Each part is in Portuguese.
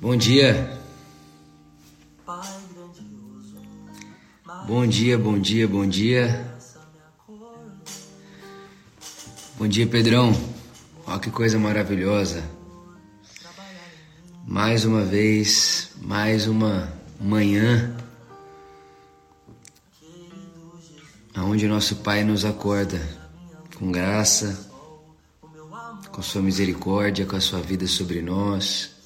Bom dia. Bom dia, bom dia, bom dia. Bom dia, Pedrão. Olha que coisa maravilhosa. Mais uma vez, mais uma manhã aonde nosso Pai nos acorda com graça, com sua misericórdia, com a sua vida sobre nós.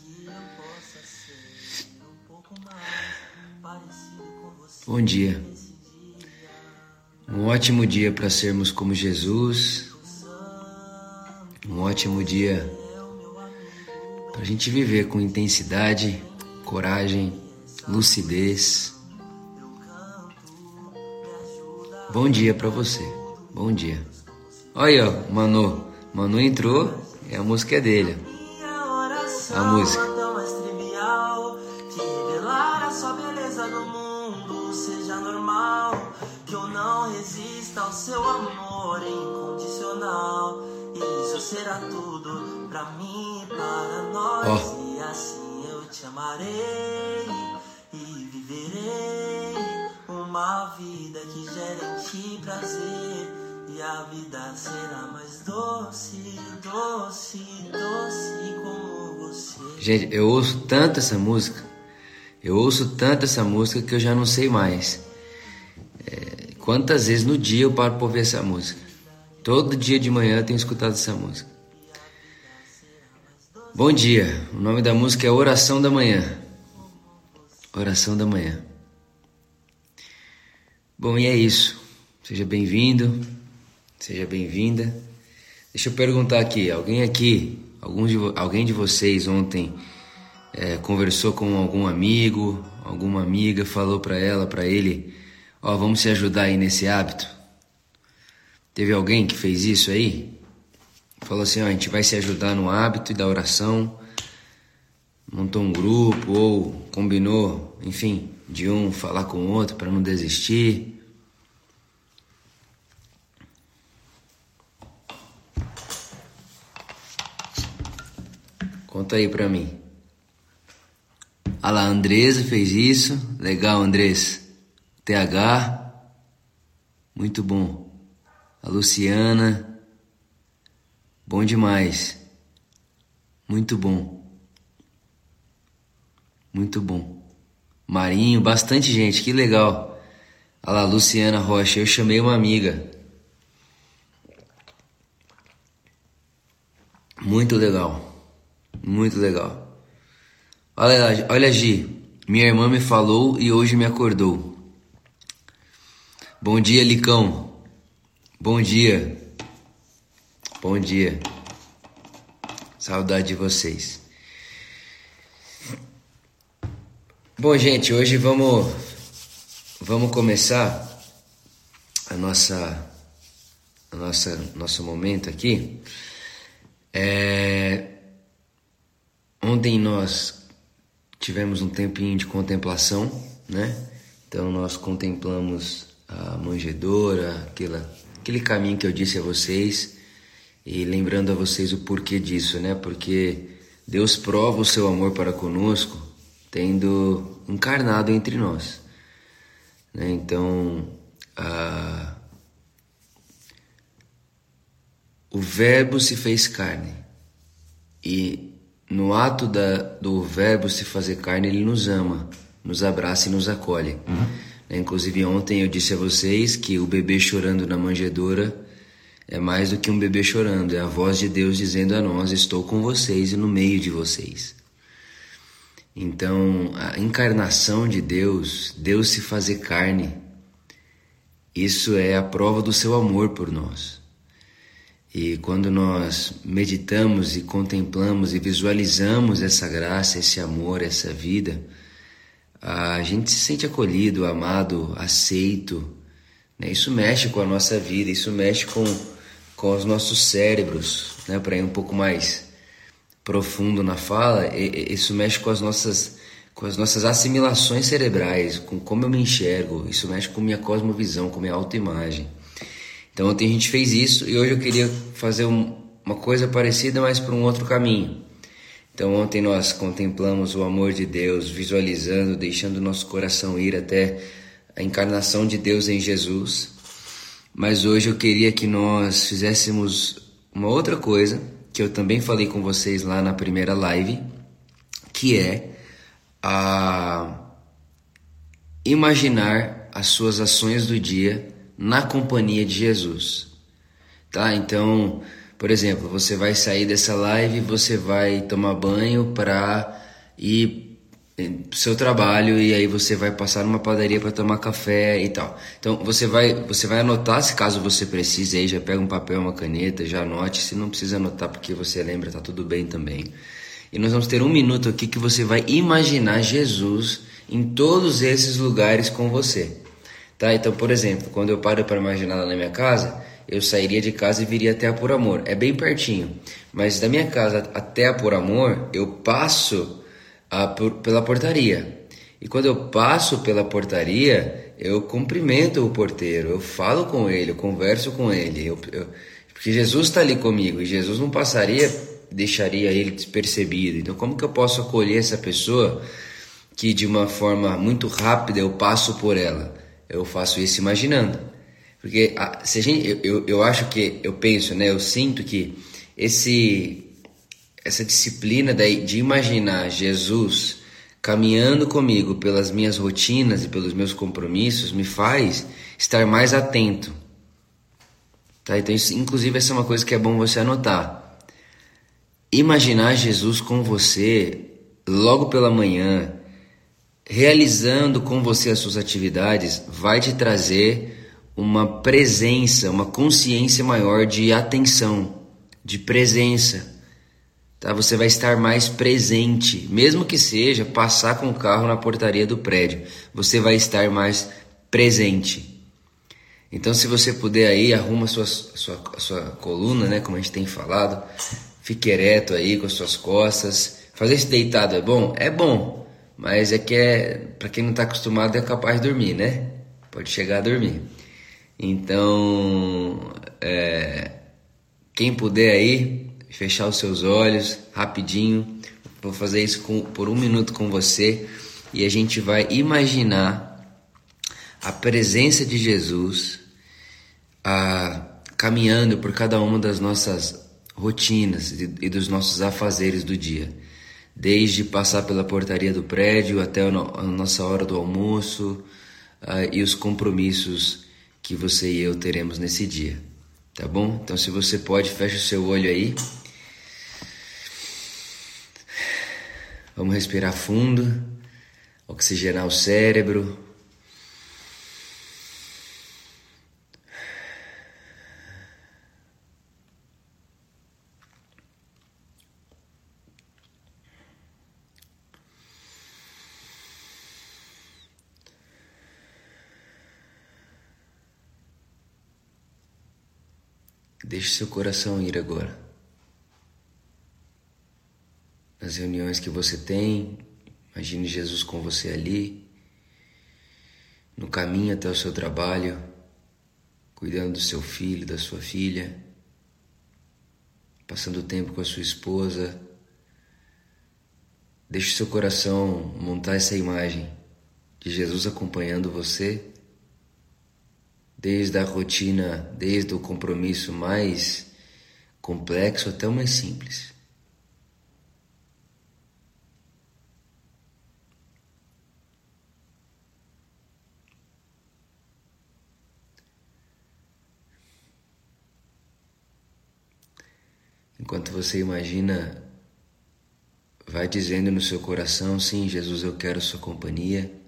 Bom dia. Um ótimo dia para sermos como Jesus. Um ótimo dia para a gente viver com intensidade, coragem, lucidez. Bom dia para você. Bom dia. Olha, Manu. Manu entrou e a música é dele. A música. Seu amor incondicional. Isso será tudo pra mim e para nós. Oh. E assim eu te amarei e viverei uma vida que gere em ti prazer. E a vida será mais doce, doce, doce como você. Gente, eu ouço tanto essa música. Eu ouço tanto essa música que eu já não sei mais. É, Quantas vezes no dia eu paro para ouvir essa música? Todo dia de manhã eu tenho escutado essa música. Bom dia, o nome da música é Oração da Manhã. Oração da Manhã. Bom, e é isso. Seja bem-vindo, seja bem-vinda. Deixa eu perguntar aqui: alguém aqui, algum de, alguém de vocês ontem é, conversou com algum amigo, alguma amiga, falou para ela, para ele Ó, vamos se ajudar aí nesse hábito. Teve alguém que fez isso aí? Falou assim, ó, a gente vai se ajudar no hábito e da oração. Montou um grupo ou combinou, enfim, de um falar com o outro para não desistir. Conta aí pra mim. Ah lá, a Andresa fez isso. Legal, Andresa. TH, muito bom. A Luciana, bom demais. Muito bom. Muito bom. Marinho, bastante gente, que legal. Olha lá, Luciana Rocha, eu chamei uma amiga. Muito legal. Muito legal. Olha, olha, Gi, minha irmã me falou e hoje me acordou. Bom dia, Licão. Bom dia. Bom dia. Saudade de vocês. Bom, gente, hoje vamos vamos começar a nossa a nossa nosso momento aqui. É, ontem nós tivemos um tempinho de contemplação, né? Então nós contemplamos a manjedoura, aquela, aquele caminho que eu disse a vocês e lembrando a vocês o porquê disso, né? Porque Deus prova o seu amor para conosco tendo encarnado entre nós. Né? Então, a... o Verbo se fez carne e no ato da, do Verbo se fazer carne, ele nos ama, nos abraça e nos acolhe. Uhum. Né? Inclusive ontem eu disse a vocês que o bebê chorando na manjedoura é mais do que um bebê chorando, é a voz de Deus dizendo a nós: Estou com vocês e no meio de vocês. Então, a encarnação de Deus, Deus se fazer carne, isso é a prova do seu amor por nós. E quando nós meditamos e contemplamos e visualizamos essa graça, esse amor, essa vida, a gente se sente acolhido, amado, aceito. Né? Isso mexe com a nossa vida, isso mexe com, com os nossos cérebros, né? para ir um pouco mais profundo na fala, isso mexe com as nossas com as nossas assimilações cerebrais, com como eu me enxergo, isso mexe com minha cosmovisão, com minha autoimagem. Então ontem a gente fez isso e hoje eu queria fazer um, uma coisa parecida, mas por um outro caminho. Então, ontem nós contemplamos o amor de Deus, visualizando, deixando nosso coração ir até a encarnação de Deus em Jesus. Mas hoje eu queria que nós fizéssemos uma outra coisa, que eu também falei com vocês lá na primeira live, que é a imaginar as suas ações do dia na companhia de Jesus. Tá? Então, por exemplo, você vai sair dessa live, você vai tomar banho para ir pro seu trabalho e aí você vai passar numa padaria para tomar café e tal. Então você vai você vai anotar se caso você precise aí já pega um papel, uma caneta, já anote. Se não precisa anotar porque você lembra, tá tudo bem também. E nós vamos ter um minuto aqui que você vai imaginar Jesus em todos esses lugares com você. Tá? Então, por exemplo, quando eu paro para imaginar lá na minha casa, eu sairia de casa e viria até a Por Amor. É bem pertinho, mas da minha casa até a Por Amor, eu passo a, por, pela portaria. E quando eu passo pela portaria, eu cumprimento o porteiro, eu falo com ele, eu converso com ele, eu, eu, porque Jesus está ali comigo e Jesus não passaria, deixaria ele despercebido. Então, como que eu posso acolher essa pessoa que de uma forma muito rápida eu passo por ela? Eu faço isso imaginando. Porque a, se a gente, eu, eu, eu acho que, eu penso, né, eu sinto que esse essa disciplina de imaginar Jesus caminhando comigo pelas minhas rotinas e pelos meus compromissos me faz estar mais atento. Tá? Então, isso, inclusive, essa é uma coisa que é bom você anotar. Imaginar Jesus com você logo pela manhã, realizando com você as suas atividades, vai te trazer uma presença, uma consciência maior de atenção, de presença tá? Você vai estar mais presente, mesmo que seja passar com o carro na portaria do prédio, você vai estar mais presente. Então, se você puder aí, arruma a sua, sua, sua coluna, né? Como a gente tem falado, fique ereto aí com as suas costas. Fazer esse deitado é bom? É bom, mas é que é para quem não está acostumado é capaz de dormir, né? Pode chegar a dormir. Então, é, quem puder aí, fechar os seus olhos rapidinho. Vou fazer isso com, por um minuto com você e a gente vai imaginar a presença de Jesus caminhando por cada uma das nossas rotinas e, e dos nossos afazeres do dia. Desde passar pela portaria do prédio até a, no, a nossa hora do almoço uh, e os compromissos que você e eu teremos nesse dia. Tá bom? Então, se você pode, feche o seu olho aí. Vamos respirar fundo, oxigenar o cérebro. Deixe seu coração ir agora. nas reuniões que você tem. Imagine Jesus com você ali, no caminho até o seu trabalho, cuidando do seu filho, da sua filha, passando tempo com a sua esposa. Deixe seu coração montar essa imagem de Jesus acompanhando você, desde a rotina, desde o compromisso mais complexo até o mais simples. Enquanto você imagina, vai dizendo no seu coração: sim, Jesus, eu quero Sua companhia.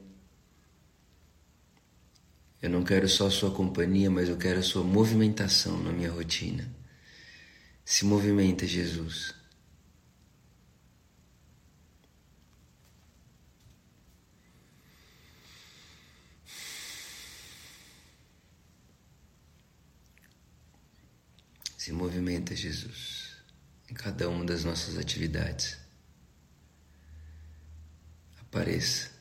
Eu não quero só Sua companhia, mas eu quero a Sua movimentação na minha rotina. Se movimenta, Jesus. Se movimenta, Jesus em cada uma das nossas atividades. Apareça.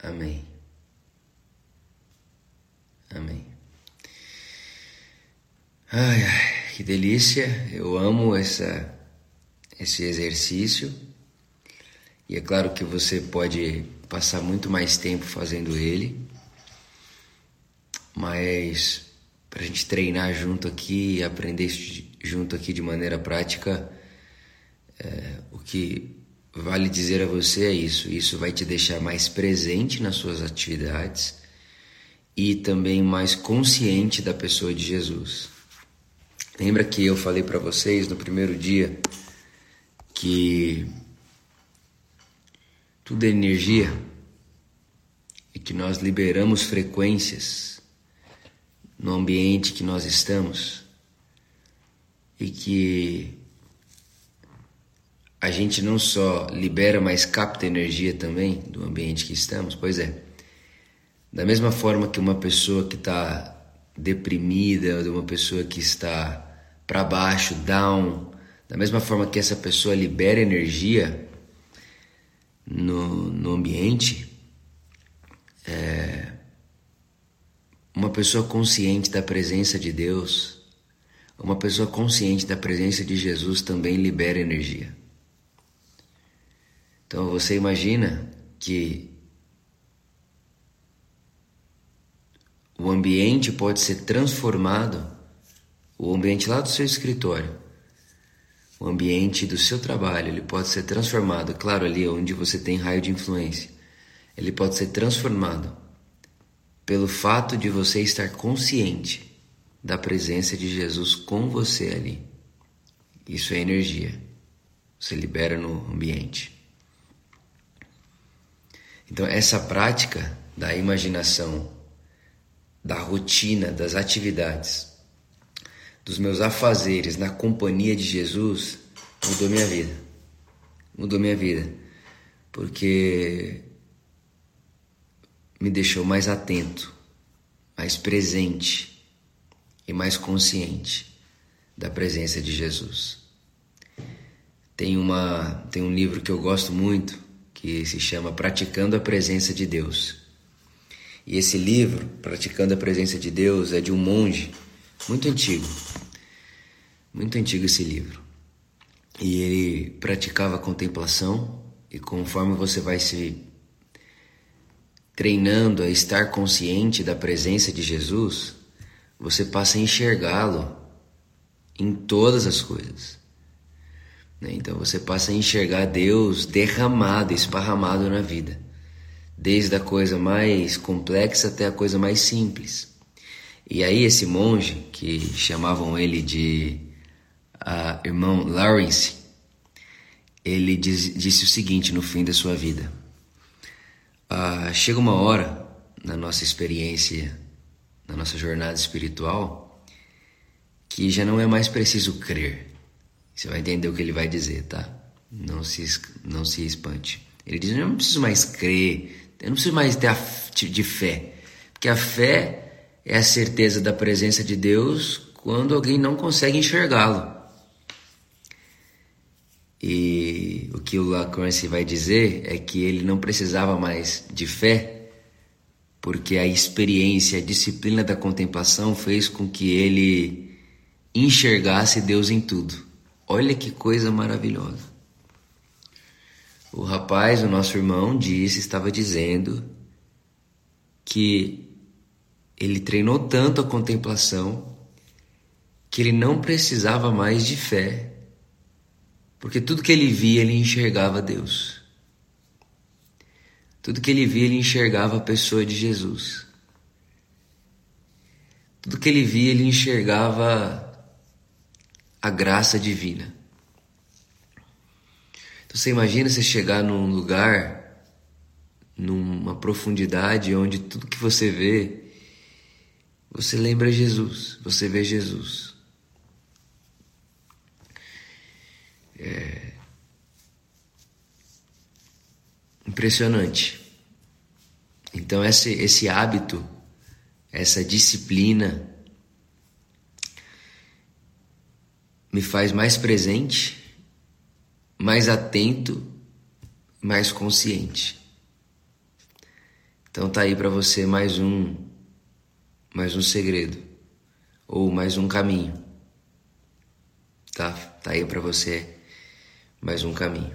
Amém. Amém. Ai, ai, que delícia! Eu amo essa, esse exercício. E é claro que você pode passar muito mais tempo fazendo ele, mas para a gente treinar junto aqui e aprender junto aqui de maneira prática, é, o que vale dizer a você é isso: isso vai te deixar mais presente nas suas atividades e também mais consciente da pessoa de Jesus. Lembra que eu falei para vocês no primeiro dia que tudo é energia e que nós liberamos frequências no ambiente que nós estamos e que a gente não só libera, mas capta energia também do ambiente que estamos. Pois é, da mesma forma que uma pessoa que está deprimida, de uma pessoa que está para baixo, down, da mesma forma que essa pessoa libera energia no, no ambiente, é, uma pessoa consciente da presença de Deus, uma pessoa consciente da presença de Jesus também libera energia. Então você imagina que o ambiente pode ser transformado, o ambiente lá do seu escritório o ambiente do seu trabalho ele pode ser transformado, claro, ali onde você tem raio de influência, ele pode ser transformado pelo fato de você estar consciente da presença de Jesus com você ali. Isso é energia. Você libera no ambiente. Então, essa prática da imaginação, da rotina, das atividades, dos meus afazeres na companhia de Jesus mudou minha vida. Mudou minha vida. Porque me deixou mais atento, mais presente e mais consciente da presença de Jesus. Tem uma tem um livro que eu gosto muito que se chama Praticando a Presença de Deus. E esse livro, Praticando a Presença de Deus, é de um monge muito antigo, muito antigo esse livro. E ele praticava contemplação, e conforme você vai se treinando a estar consciente da presença de Jesus, você passa a enxergá-lo em todas as coisas. Né? Então você passa a enxergar Deus derramado, esparramado na vida, desde a coisa mais complexa até a coisa mais simples. E aí esse monge, que chamavam ele de uh, irmão Lawrence, ele diz, disse o seguinte no fim da sua vida: uh, chega uma hora na nossa experiência, na nossa jornada espiritual, que já não é mais preciso crer. Você vai entender o que ele vai dizer, tá? Não se, não se espante. Ele diz: Eu não preciso mais crer, eu não preciso mais ter a, de fé, porque a fé é a certeza da presença de Deus quando alguém não consegue enxergá-lo. E o que o Lacroix vai dizer é que ele não precisava mais de fé, porque a experiência, a disciplina da contemplação fez com que ele enxergasse Deus em tudo. Olha que coisa maravilhosa. O rapaz, o nosso irmão, disse, estava dizendo que ele treinou tanto a contemplação que ele não precisava mais de fé, porque tudo que ele via, ele enxergava Deus. Tudo que ele via, ele enxergava a pessoa de Jesus. Tudo que ele via, ele enxergava a graça divina. Então você imagina você chegar num lugar, numa profundidade onde tudo que você vê, você lembra Jesus, você vê Jesus. É impressionante. Então esse, esse hábito, essa disciplina me faz mais presente, mais atento, mais consciente. Então tá aí para você mais um mais um segredo ou mais um caminho. Tá? Tá aí para você mais um caminho.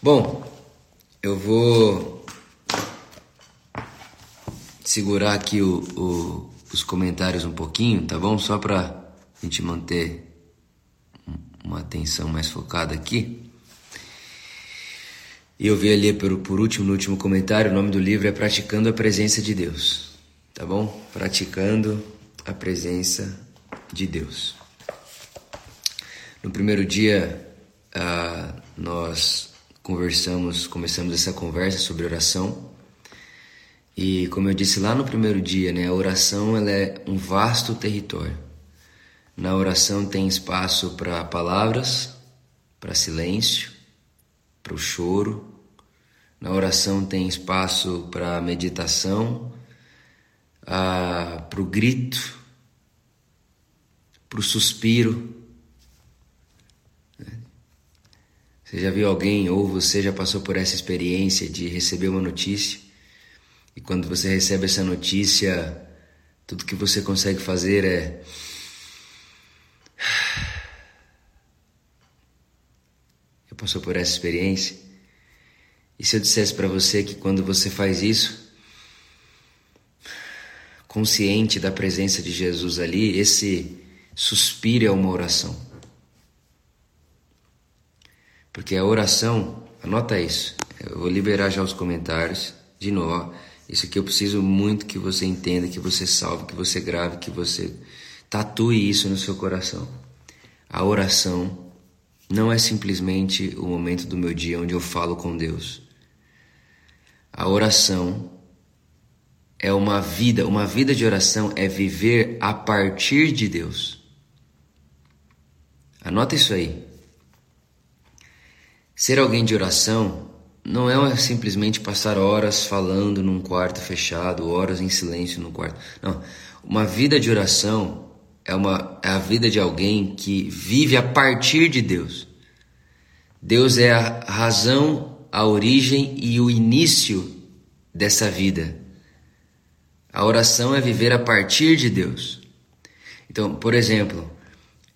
Bom, eu vou segurar aqui o, o, os comentários um pouquinho, tá bom? Só para a gente manter uma atenção mais focada aqui. E eu vi ali por, por último, no último comentário, o nome do livro é Praticando a Presença de Deus. Tá bom? Praticando a Presença de Deus. No primeiro dia, uh, nós conversamos, começamos essa conversa sobre oração. E como eu disse lá no primeiro dia, né, a oração ela é um vasto território. Na oração tem espaço para palavras, para silêncio, para o choro. Na oração tem espaço para meditação, para o grito, para o suspiro. Você já viu alguém ou você já passou por essa experiência de receber uma notícia e quando você recebe essa notícia, tudo que você consegue fazer é passou por essa experiência? E se eu dissesse para você que quando você faz isso, consciente da presença de Jesus ali, esse suspiro é uma oração. Porque a oração, anota isso, eu vou liberar já os comentários, de novo, isso aqui eu preciso muito que você entenda, que você salve, que você grave, que você tatue isso no seu coração. A oração não é simplesmente o momento do meu dia onde eu falo com Deus. A oração é uma vida, uma vida de oração é viver a partir de Deus. Anota isso aí. Ser alguém de oração não é simplesmente passar horas falando num quarto fechado, horas em silêncio no quarto. Não. Uma vida de oração é, uma, é a vida de alguém que vive a partir de Deus. Deus é a razão, a origem e o início dessa vida. A oração é viver a partir de Deus. Então, por exemplo,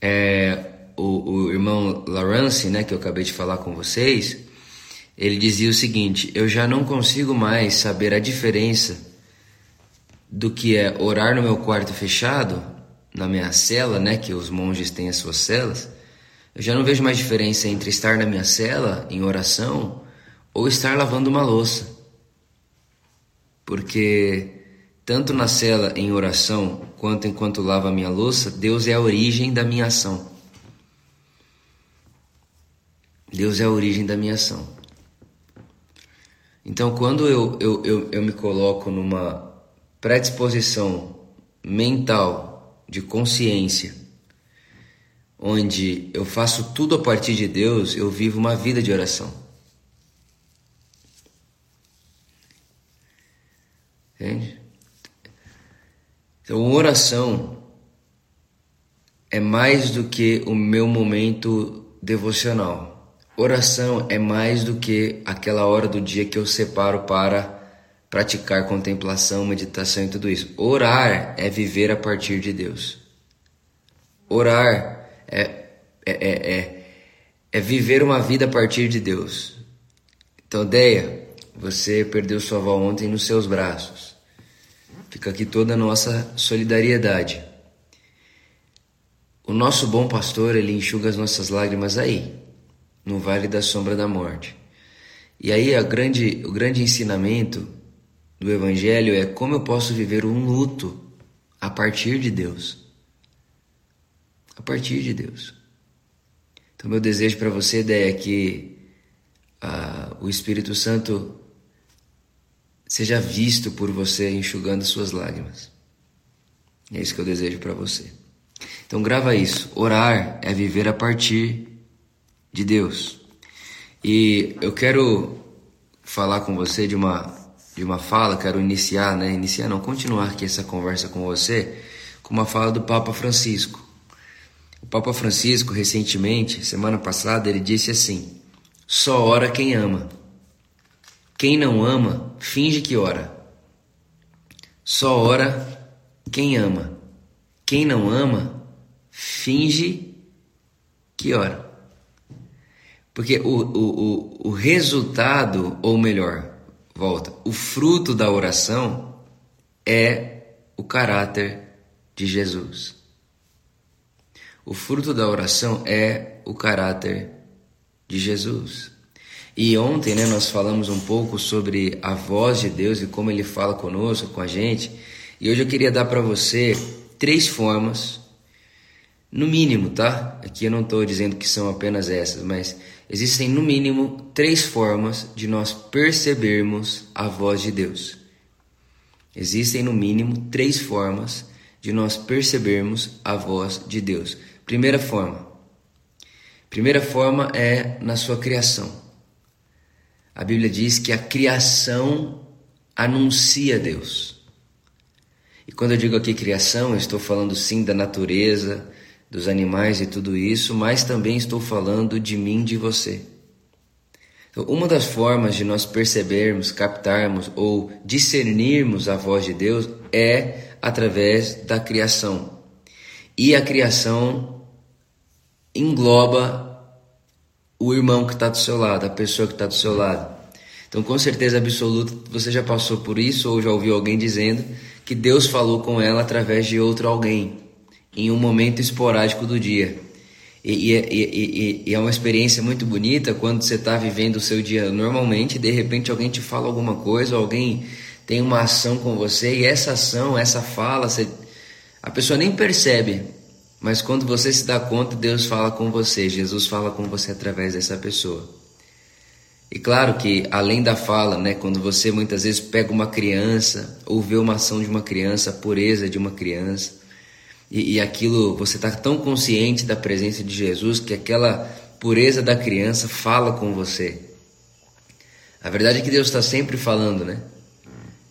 é, o, o irmão Lawrence, né, que eu acabei de falar com vocês, ele dizia o seguinte: Eu já não consigo mais saber a diferença do que é orar no meu quarto fechado na minha cela, né, que os monges têm as suas celas, eu já não vejo mais diferença entre estar na minha cela em oração ou estar lavando uma louça. Porque tanto na cela em oração quanto enquanto lavo a minha louça, Deus é a origem da minha ação. Deus é a origem da minha ação. Então, quando eu, eu, eu, eu me coloco numa predisposição mental de consciência, onde eu faço tudo a partir de Deus, eu vivo uma vida de oração. Entende? Então, oração é mais do que o meu momento devocional. Oração é mais do que aquela hora do dia que eu separo para praticar contemplação, meditação e tudo isso. Orar é viver a partir de Deus. Orar é, é, é, é, é viver uma vida a partir de Deus. Então, Deia, você perdeu sua avó ontem nos seus braços. Fica aqui toda a nossa solidariedade. O nosso bom pastor, ele enxuga as nossas lágrimas aí, no vale da sombra da morte. E aí a grande, o grande ensinamento do Evangelho é como eu posso viver um luto a partir de Deus. A partir de Deus. Então, meu desejo para você é que uh, o Espírito Santo seja visto por você enxugando suas lágrimas. É isso que eu desejo para você. Então, grava isso. Orar é viver a partir de Deus. E eu quero falar com você de uma de uma fala, quero iniciar, né? Iniciar não, continuar aqui essa conversa com você com uma fala do Papa Francisco. O Papa Francisco, recentemente, semana passada, ele disse assim: só ora quem ama. quem não ama finge que ora. Só ora quem ama. Quem não ama finge que ora. Porque o, o, o, o resultado, ou melhor, volta, o fruto da oração é o caráter de Jesus. O fruto da oração é o caráter de Jesus. E ontem né, nós falamos um pouco sobre a voz de Deus e como Ele fala conosco, com a gente. E hoje eu queria dar para você três formas, no mínimo, tá? Aqui eu não estou dizendo que são apenas essas, mas existem no mínimo três formas de nós percebermos a voz de Deus. Existem no mínimo três formas de nós percebermos a voz de Deus. Primeira forma. Primeira forma é na sua criação. A Bíblia diz que a criação anuncia Deus. E quando eu digo aqui criação, eu estou falando sim da natureza, dos animais e tudo isso, mas também estou falando de mim, de você. Então, uma das formas de nós percebermos, captarmos ou discernirmos a voz de Deus é através da criação. E a criação engloba o irmão que está do seu lado, a pessoa que está do seu lado. Então, com certeza absoluta, você já passou por isso ou já ouviu alguém dizendo que Deus falou com ela através de outro alguém, em um momento esporádico do dia. E, e, e, e é uma experiência muito bonita quando você está vivendo o seu dia normalmente, de repente alguém te fala alguma coisa, alguém tem uma ação com você, e essa ação, essa fala, você, a pessoa nem percebe, mas quando você se dá conta, Deus fala com você, Jesus fala com você através dessa pessoa. E claro que além da fala, né, quando você muitas vezes pega uma criança ou vê uma ação de uma criança, a pureza de uma criança, e, e aquilo você está tão consciente da presença de Jesus que aquela pureza da criança fala com você. A verdade é que Deus está sempre falando, né?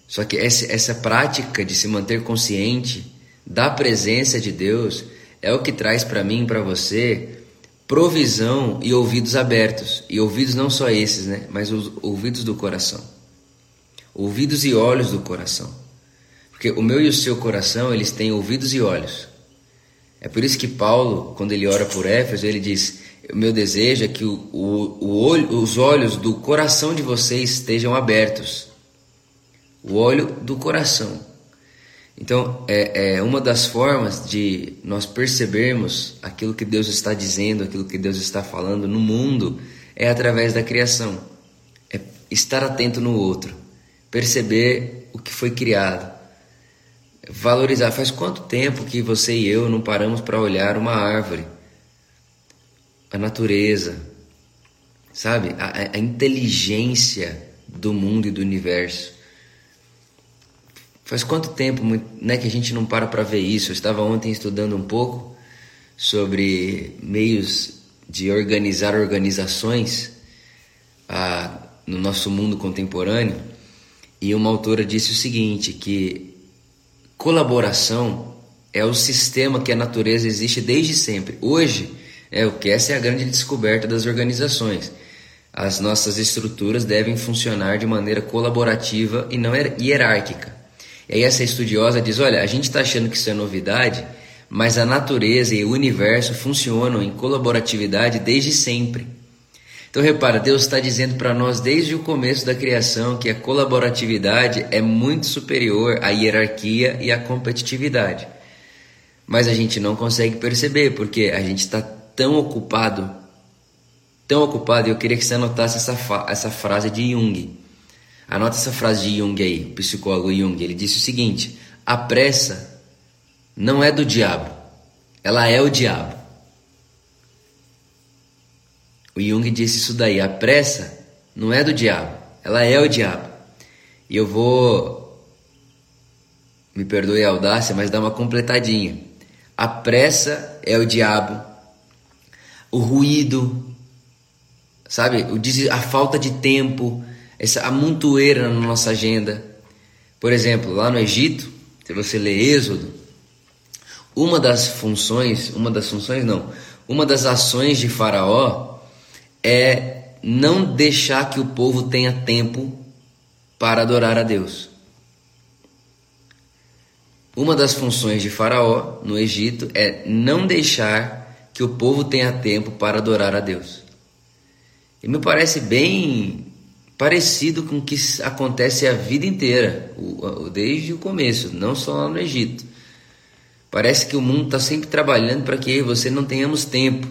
Só que essa, essa prática de se manter consciente da presença de Deus é o que traz para mim para você provisão e ouvidos abertos. E ouvidos não só esses, né? Mas os ouvidos do coração. Ouvidos e olhos do coração. Porque o meu e o seu coração, eles têm ouvidos e olhos. É por isso que Paulo, quando ele ora por Éfeso, ele diz: O meu desejo é que o, o, o olho, os olhos do coração de vocês estejam abertos. O olho do coração. Então, é, é, uma das formas de nós percebermos aquilo que Deus está dizendo, aquilo que Deus está falando no mundo, é através da criação. É estar atento no outro, perceber o que foi criado, valorizar. Faz quanto tempo que você e eu não paramos para olhar uma árvore, a natureza, sabe? A, a inteligência do mundo e do universo. Faz quanto tempo né, que a gente não para para ver isso? Eu estava ontem estudando um pouco sobre meios de organizar organizações ah, no nosso mundo contemporâneo e uma autora disse o seguinte, que colaboração é o sistema que a natureza existe desde sempre. Hoje, é o que essa é a grande descoberta das organizações. As nossas estruturas devem funcionar de maneira colaborativa e não hierárquica. E aí essa estudiosa diz: olha, a gente está achando que isso é novidade, mas a natureza e o universo funcionam em colaboratividade desde sempre. Então repara, Deus está dizendo para nós desde o começo da criação que a colaboratividade é muito superior à hierarquia e à competitividade. Mas a gente não consegue perceber porque a gente está tão ocupado, tão ocupado. Eu queria que você anotasse essa, essa frase de Jung. Anota essa frase de Jung aí, o psicólogo Jung. Ele disse o seguinte: a pressa não é do diabo, ela é o diabo. O Jung disse isso daí: a pressa não é do diabo, ela é o diabo. E eu vou, me perdoe a audácia, mas dar uma completadinha. A pressa é o diabo, o ruído, sabe, a falta de tempo, essa amontoeira na nossa agenda. Por exemplo, lá no Egito, se você lê Êxodo, uma das funções, uma das funções não, uma das ações de Faraó é não deixar que o povo tenha tempo para adorar a Deus. Uma das funções de Faraó no Egito é não deixar que o povo tenha tempo para adorar a Deus. E me parece bem parecido com o que acontece a vida inteira, desde o começo, não só lá no Egito. Parece que o mundo está sempre trabalhando para que você não tenhamos tempo.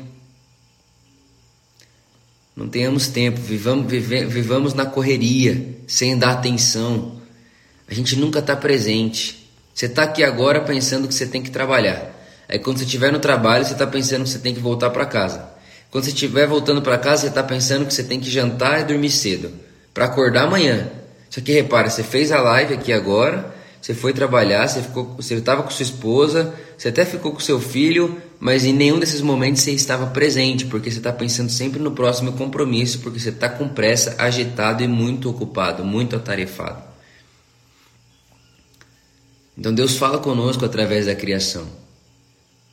Não tenhamos tempo, vivamos, vive, vivamos na correria, sem dar atenção. A gente nunca está presente. Você está aqui agora pensando que você tem que trabalhar. Aí quando você estiver no trabalho, você está pensando que você tem que voltar para casa. Quando você estiver voltando para casa, você está pensando que você tem que jantar e dormir cedo para acordar amanhã. Só que repara, você fez a live aqui agora, você foi trabalhar, você ficou, você estava com sua esposa, você até ficou com seu filho, mas em nenhum desses momentos você estava presente, porque você está pensando sempre no próximo compromisso, porque você está com pressa, agitado e muito ocupado, muito atarefado. Então Deus fala conosco através da criação.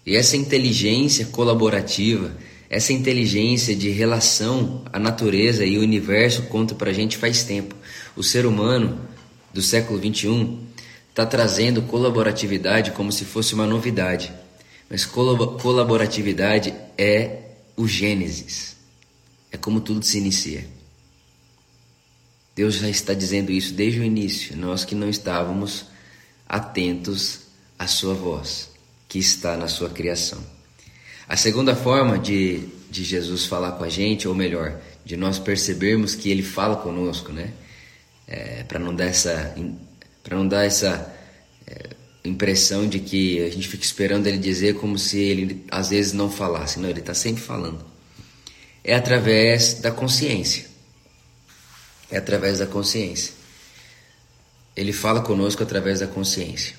E essa inteligência colaborativa, essa inteligência de relação à natureza e o universo conta para a gente faz tempo. O ser humano do século 21 está trazendo colaboratividade como se fosse uma novidade. Mas colaboratividade é o Gênesis. É como tudo se inicia. Deus já está dizendo isso desde o início. Nós que não estávamos atentos à sua voz, que está na sua criação. A segunda forma de, de Jesus falar com a gente, ou melhor, de nós percebermos que ele fala conosco, né? É, para não dar essa para não dar essa é, impressão de que a gente fica esperando ele dizer como se ele às vezes não falasse. Não, ele está sempre falando. É através da consciência. É através da consciência ele fala conosco através da consciência.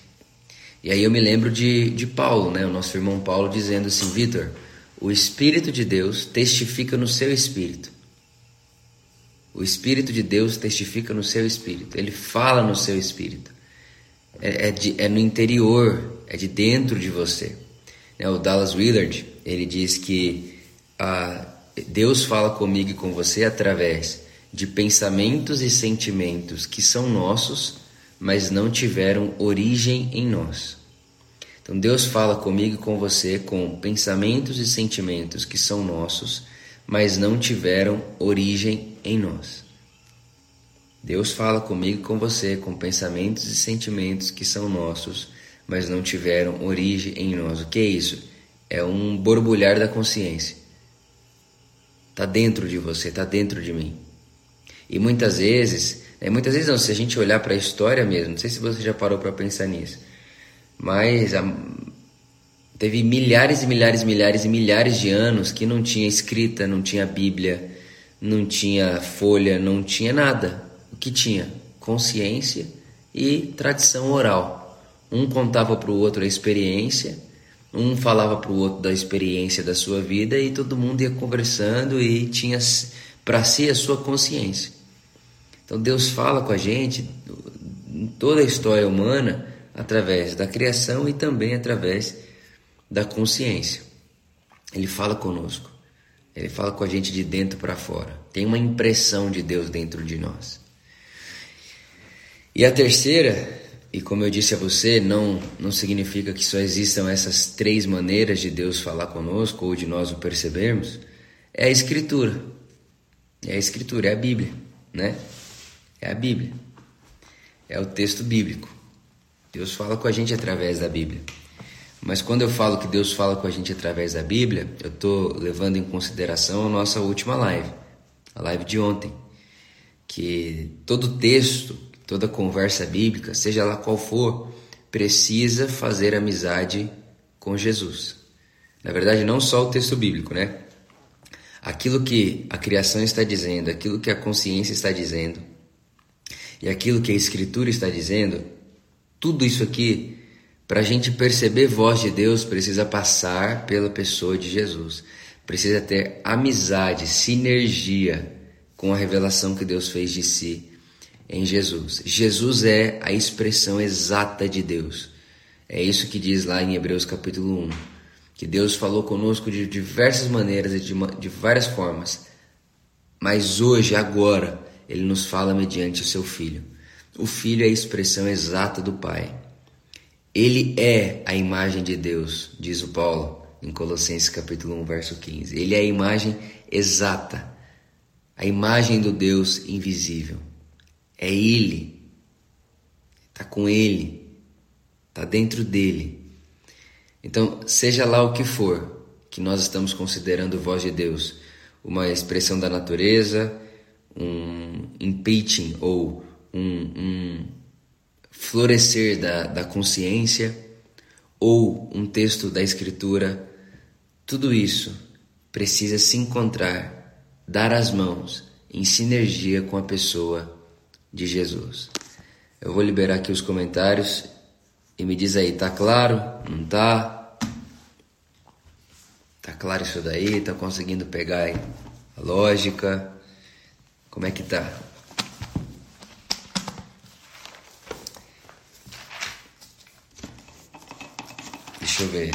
E aí eu me lembro de, de Paulo, né, o nosso irmão Paulo, dizendo assim: Vitor, o Espírito de Deus testifica no seu espírito. O Espírito de Deus testifica no seu espírito. Ele fala no seu espírito. É, é, de, é no interior, é de dentro de você. Né, o Dallas Willard ele diz que ah, Deus fala comigo e com você através de pensamentos e sentimentos que são nossos mas não tiveram origem em nós. Então Deus fala comigo e com você com pensamentos e sentimentos que são nossos, mas não tiveram origem em nós. Deus fala comigo e com você com pensamentos e sentimentos que são nossos, mas não tiveram origem em nós. O que é isso? É um borbulhar da consciência. Está dentro de você, está dentro de mim. E muitas vezes é, muitas vezes não, se a gente olhar para a história mesmo, não sei se você já parou para pensar nisso, mas a, teve milhares e milhares e milhares e milhares de anos que não tinha escrita, não tinha Bíblia, não tinha folha, não tinha nada. O que tinha? Consciência e tradição oral. Um contava para o outro a experiência, um falava para o outro da experiência da sua vida e todo mundo ia conversando e tinha para si a sua consciência. Então Deus fala com a gente em toda a história humana através da criação e também através da consciência. Ele fala conosco. Ele fala com a gente de dentro para fora. Tem uma impressão de Deus dentro de nós. E a terceira, e como eu disse a você, não, não significa que só existam essas três maneiras de Deus falar conosco ou de nós o percebermos, é a Escritura. É a Escritura, é a Bíblia, né? É a Bíblia. É o texto bíblico. Deus fala com a gente através da Bíblia. Mas quando eu falo que Deus fala com a gente através da Bíblia, eu estou levando em consideração a nossa última live, a live de ontem. Que todo texto, toda conversa bíblica, seja lá qual for, precisa fazer amizade com Jesus. Na verdade, não só o texto bíblico, né? Aquilo que a criação está dizendo, aquilo que a consciência está dizendo, e aquilo que a Escritura está dizendo, tudo isso aqui, para a gente perceber voz de Deus, precisa passar pela pessoa de Jesus. Precisa ter amizade, sinergia com a revelação que Deus fez de si em Jesus. Jesus é a expressão exata de Deus. É isso que diz lá em Hebreus capítulo 1. Que Deus falou conosco de diversas maneiras e de, de várias formas. Mas hoje, agora, ele nos fala mediante o seu Filho. O Filho é a expressão exata do Pai. Ele é a imagem de Deus, diz o Paulo em Colossenses capítulo 1, verso 15. Ele é a imagem exata, a imagem do Deus invisível. É Ele, está com Ele, está dentro dele. Então, seja lá o que for que nós estamos considerando voz de Deus, uma expressão da natureza, um impeaching ou um, um florescer da, da consciência, ou um texto da Escritura, tudo isso precisa se encontrar, dar as mãos em sinergia com a pessoa de Jesus. Eu vou liberar aqui os comentários e me diz aí, tá claro? Não tá? Tá claro isso daí? Tá conseguindo pegar a lógica? Como é que tá? Deixa eu ver.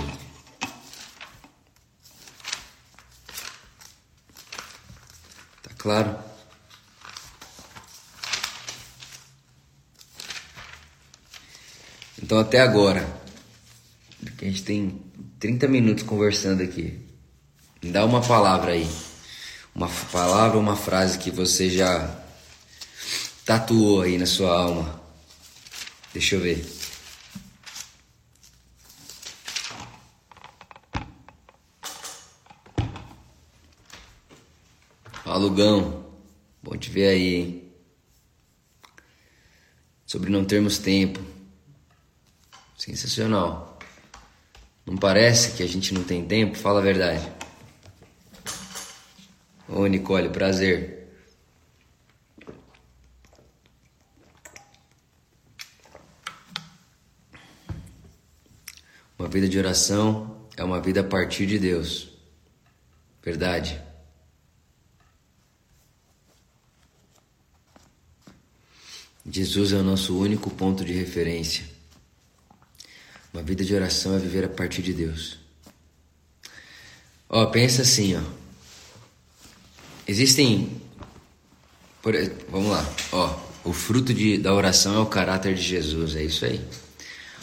Tá claro? Então até agora, porque a gente tem 30 minutos conversando aqui. Me dá uma palavra aí. Uma palavra, uma frase que você já tatuou aí na sua alma. Deixa eu ver. Alugão, bom te ver aí, hein? Sobre não termos tempo. Sensacional. Não parece que a gente não tem tempo? Fala a verdade. Ô Nicole, prazer. Uma vida de oração é uma vida a partir de Deus. Verdade. Jesus é o nosso único ponto de referência. Uma vida de oração é viver a partir de Deus. Ó, pensa assim, ó. Existem. Por, vamos lá, ó. O fruto de, da oração é o caráter de Jesus, é isso aí.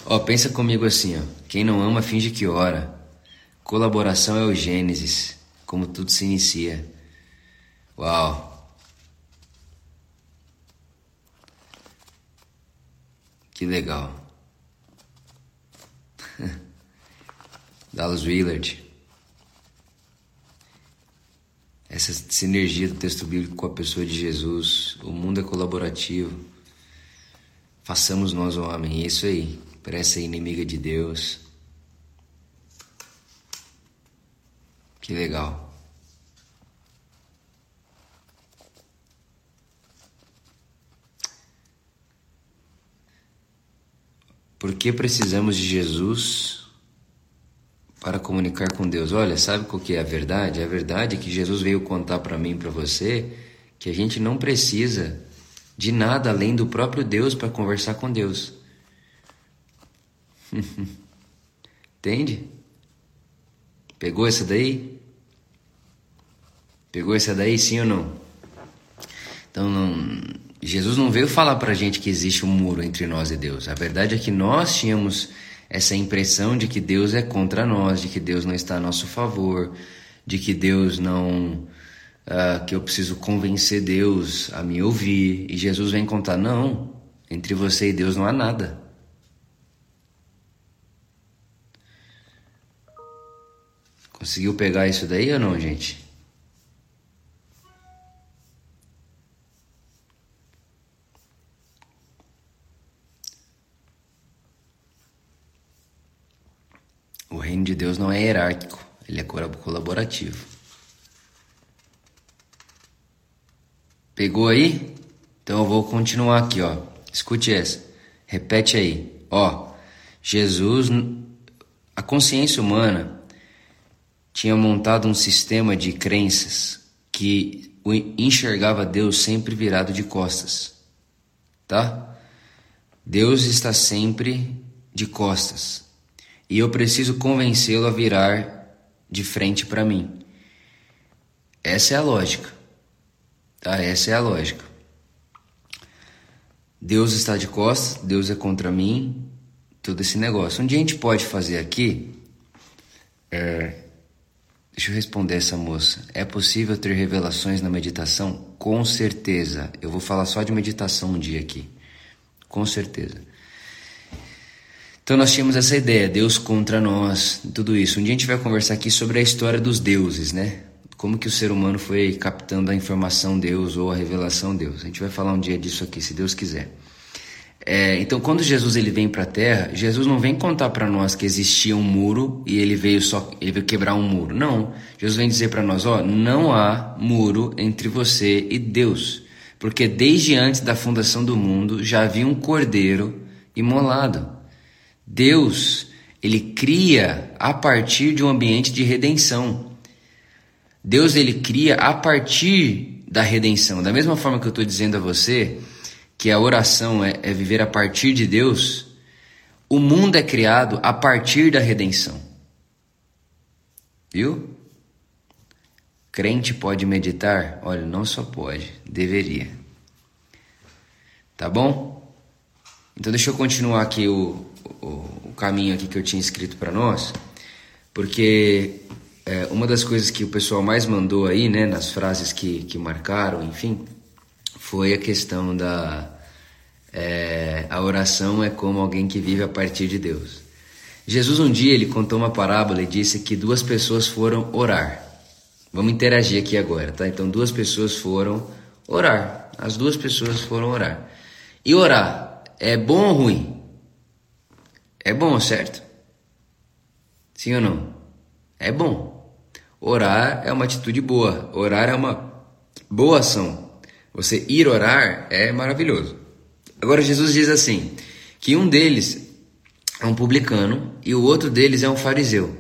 Ó, pensa comigo assim, ó. Quem não ama finge que ora. Colaboração é o Gênesis, como tudo se inicia. Uau! Que legal. Dallas Willard. Essa sinergia do texto bíblico com a pessoa de Jesus. O mundo é colaborativo. Façamos nós o homem. Isso aí. Parece inimiga de Deus. Que legal. Por que precisamos de Jesus para comunicar com Deus? Olha, sabe qual que é a verdade? A verdade é que Jesus veio contar para mim para você que a gente não precisa de nada além do próprio Deus para conversar com Deus. Entende? Pegou essa daí? Pegou essa daí, sim ou não? Então não Jesus não veio falar para a gente que existe um muro entre nós e Deus. A verdade é que nós tínhamos essa impressão de que Deus é contra nós, de que Deus não está a nosso favor, de que Deus não. Uh, que eu preciso convencer Deus a me ouvir. E Jesus vem contar: não, entre você e Deus não há nada. Conseguiu pegar isso daí ou não, gente? O reino de Deus não é hierárquico, ele é colaborativo. Pegou aí? Então eu vou continuar aqui, ó. Escute essa. Repete aí. Ó, Jesus, a consciência humana tinha montado um sistema de crenças que enxergava Deus sempre virado de costas. Tá? Deus está sempre de costas e eu preciso convencê-lo a virar de frente para mim. Essa é a lógica. Tá? Essa é a lógica. Deus está de costas, Deus é contra mim, todo esse negócio. Um dia a gente pode fazer aqui. É, deixa eu responder essa moça. É possível ter revelações na meditação? Com certeza. Eu vou falar só de meditação um dia aqui. Com certeza. Então nós tínhamos essa ideia, Deus contra nós, tudo isso. Um dia a gente vai conversar aqui sobre a história dos deuses, né? Como que o ser humano foi captando a informação Deus ou a revelação Deus. A gente vai falar um dia disso aqui, se Deus quiser. É, então, quando Jesus ele vem para a Terra, Jesus não vem contar para nós que existia um muro e ele veio só ele veio quebrar um muro. Não. Jesus vem dizer para nós, ó, não há muro entre você e Deus, porque desde antes da fundação do mundo já havia um cordeiro imolado. Deus, ele cria a partir de um ambiente de redenção. Deus ele cria a partir da redenção. Da mesma forma que eu estou dizendo a você que a oração é, é viver a partir de Deus, o mundo é criado a partir da redenção. Viu? Crente pode meditar? Olha, não só pode, deveria. Tá bom? Então deixa eu continuar aqui o, o, caminho aqui que eu tinha escrito para nós, porque é, uma das coisas que o pessoal mais mandou aí, né, nas frases que, que marcaram, enfim, foi a questão da é, a oração é como alguém que vive a partir de Deus. Jesus um dia ele contou uma parábola e disse que duas pessoas foram orar. Vamos interagir aqui agora, tá? Então duas pessoas foram orar. As duas pessoas foram orar. E orar é bom ou ruim? É bom, certo? Sim ou não? É bom. Orar é uma atitude boa. Orar é uma boa ação. Você ir orar é maravilhoso. Agora Jesus diz assim: que um deles é um publicano e o outro deles é um fariseu.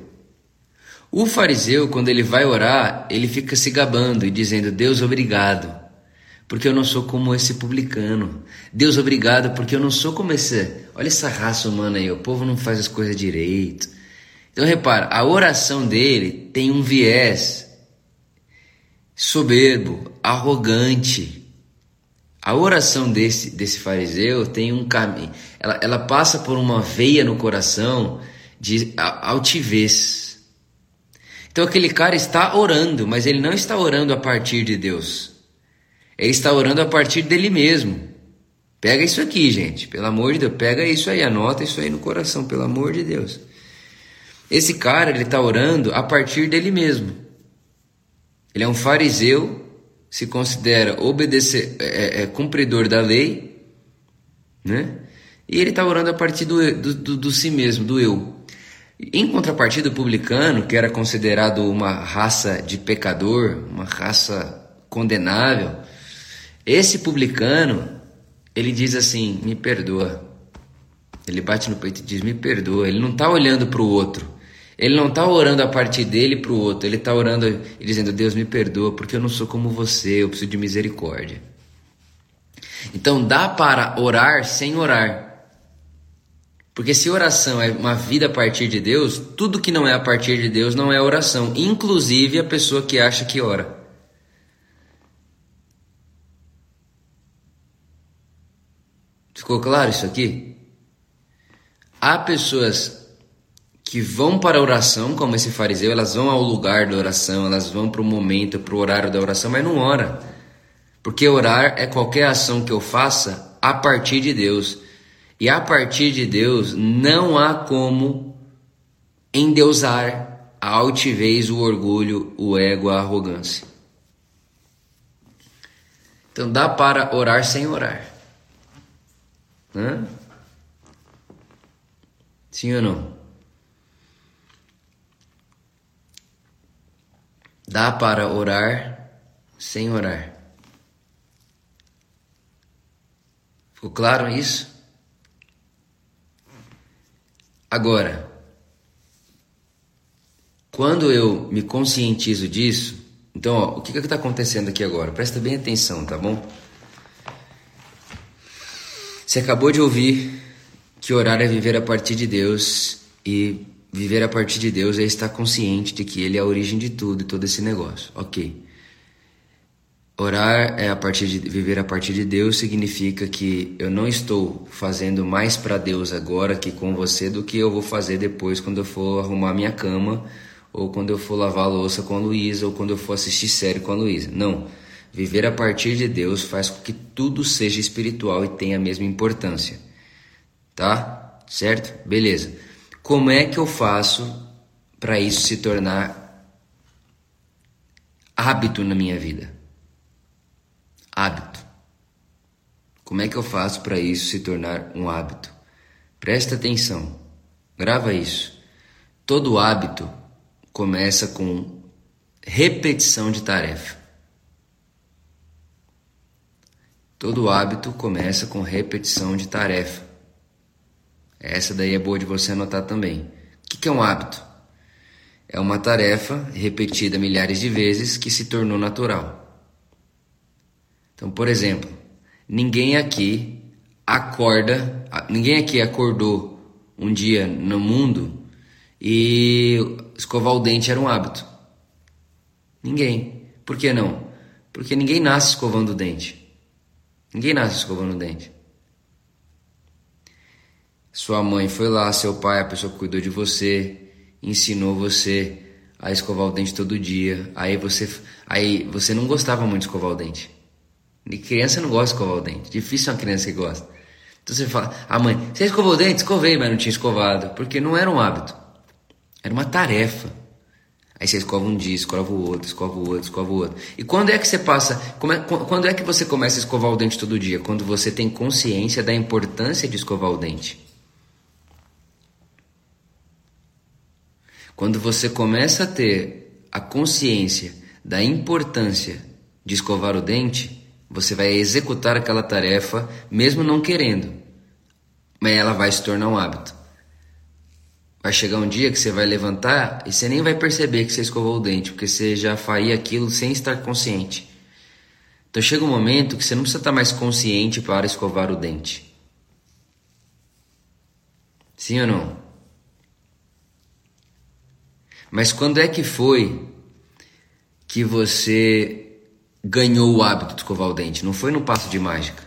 O fariseu, quando ele vai orar, ele fica se gabando e dizendo: Deus, obrigado, porque eu não sou como esse publicano. Deus, obrigado, porque eu não sou como esse. Olha essa raça humana aí, o povo não faz as coisas direito. Então, repara, a oração dele tem um viés soberbo, arrogante. A oração desse, desse fariseu tem um caminho, ela, ela passa por uma veia no coração de altivez. Então aquele cara está orando, mas ele não está orando a partir de Deus. Ele está orando a partir dele mesmo. Pega isso aqui, gente, pelo amor de Deus, pega isso aí, anota isso aí no coração, pelo amor de Deus. Esse cara, ele está orando a partir dele mesmo. Ele é um fariseu se considera obedecer, é, é, cumpridor da lei, né? E ele está orando a partir do, do, do, do, si mesmo, do eu. Em contrapartida, o publicano, que era considerado uma raça de pecador, uma raça condenável, esse publicano, ele diz assim: me perdoa. Ele bate no peito e diz: me perdoa. Ele não está olhando para o outro. Ele não está orando a partir dele para o outro, ele está orando e dizendo: Deus me perdoa, porque eu não sou como você, eu preciso de misericórdia. Então dá para orar sem orar. Porque se oração é uma vida a partir de Deus, tudo que não é a partir de Deus não é oração, inclusive a pessoa que acha que ora. Ficou claro isso aqui? Há pessoas que vão para a oração, como esse fariseu, elas vão ao lugar da oração, elas vão para o momento, para o horário da oração, mas não ora. Porque orar é qualquer ação que eu faça a partir de Deus. E a partir de Deus não há como endeusar a altivez, o orgulho, o ego, a arrogância. Então dá para orar sem orar. Hã? Sim ou não? Dá para orar sem orar. Ficou claro isso? Agora, quando eu me conscientizo disso, então ó, o que está acontecendo aqui agora? Presta bem atenção, tá bom? Você acabou de ouvir que orar é viver a partir de Deus e Viver a partir de Deus é estar consciente de que Ele é a origem de tudo e todo esse negócio. Ok. Orar é a partir de viver a partir de Deus significa que eu não estou fazendo mais para Deus agora aqui com você do que eu vou fazer depois quando eu for arrumar minha cama ou quando eu for lavar a louça com a Luísa ou quando eu for assistir série com a Luísa. Não. Viver a partir de Deus faz com que tudo seja espiritual e tenha a mesma importância. Tá? Certo? Beleza. Como é que eu faço para isso se tornar hábito na minha vida? Hábito. Como é que eu faço para isso se tornar um hábito? Presta atenção, grava isso. Todo hábito começa com repetição de tarefa. Todo hábito começa com repetição de tarefa. Essa daí é boa de você anotar também. O que é um hábito? É uma tarefa repetida milhares de vezes que se tornou natural. Então, por exemplo, ninguém aqui acorda, ninguém aqui acordou um dia no mundo e escovar o dente era um hábito. Ninguém. Por que não? Porque ninguém nasce escovando o dente. Ninguém nasce escovando o dente. Sua mãe foi lá, seu pai, a pessoa cuidou de você, ensinou você a escovar o dente todo dia. Aí você, aí você não gostava muito de escovar o dente. E criança não gosta de escovar o dente. Difícil uma criança que gosta. Então você fala, ah mãe, você escovou o dente? Escovei, mas não tinha escovado. Porque não era um hábito. Era uma tarefa. Aí você escova um dia, escova o outro, escova o outro, escova o outro. E quando é que você passa, é, quando é que você começa a escovar o dente todo dia? Quando você tem consciência da importância de escovar o dente. Quando você começa a ter a consciência da importância de escovar o dente, você vai executar aquela tarefa mesmo não querendo, mas ela vai se tornar um hábito. Vai chegar um dia que você vai levantar e você nem vai perceber que você escovou o dente, porque você já faria aquilo sem estar consciente. Então chega um momento que você não precisa estar mais consciente para escovar o dente. Sim ou não? Mas quando é que foi que você ganhou o hábito de escovar o dente. Não foi no passo de mágica.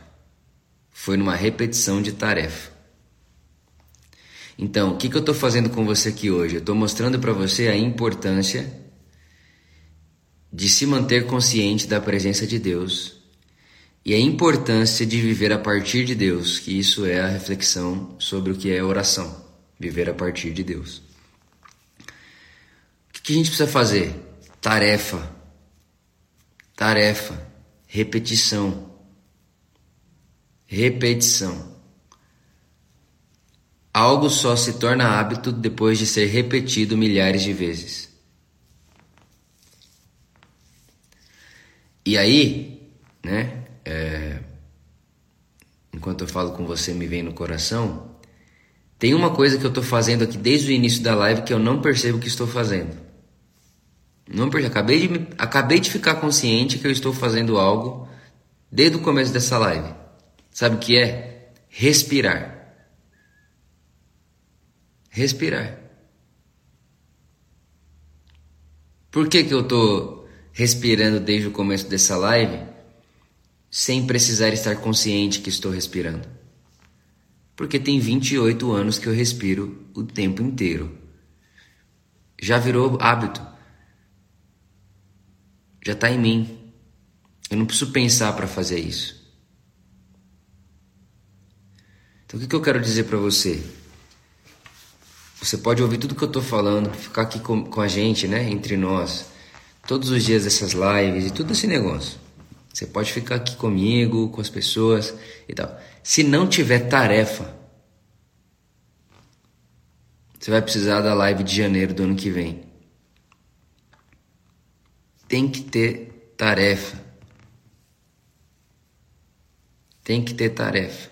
Foi numa repetição de tarefa. Então, o que, que eu estou fazendo com você aqui hoje? Eu estou mostrando para você a importância de se manter consciente da presença de Deus e a importância de viver a partir de Deus, que isso é a reflexão sobre o que é oração, viver a partir de Deus. O que, que a gente precisa fazer? Tarefa tarefa, repetição. Repetição. Algo só se torna hábito depois de ser repetido milhares de vezes. E aí, né? É, enquanto eu falo com você, me vem no coração. Tem uma coisa que eu estou fazendo aqui desde o início da live que eu não percebo que estou fazendo. Não perdi. Acabei de, acabei de ficar consciente que eu estou fazendo algo desde o começo dessa live. Sabe o que é? Respirar. Respirar. Por que, que eu estou respirando desde o começo dessa live sem precisar estar consciente que estou respirando? Porque tem 28 anos que eu respiro o tempo inteiro. Já virou hábito já está em mim. Eu não preciso pensar para fazer isso. Então o que, que eu quero dizer para você? Você pode ouvir tudo que eu estou falando, ficar aqui com, com a gente, né, entre nós, todos os dias dessas lives e tudo esse negócio. Você pode ficar aqui comigo, com as pessoas e tal. Se não tiver tarefa, você vai precisar da live de janeiro do ano que vem tem que ter tarefa. Tem que ter tarefa.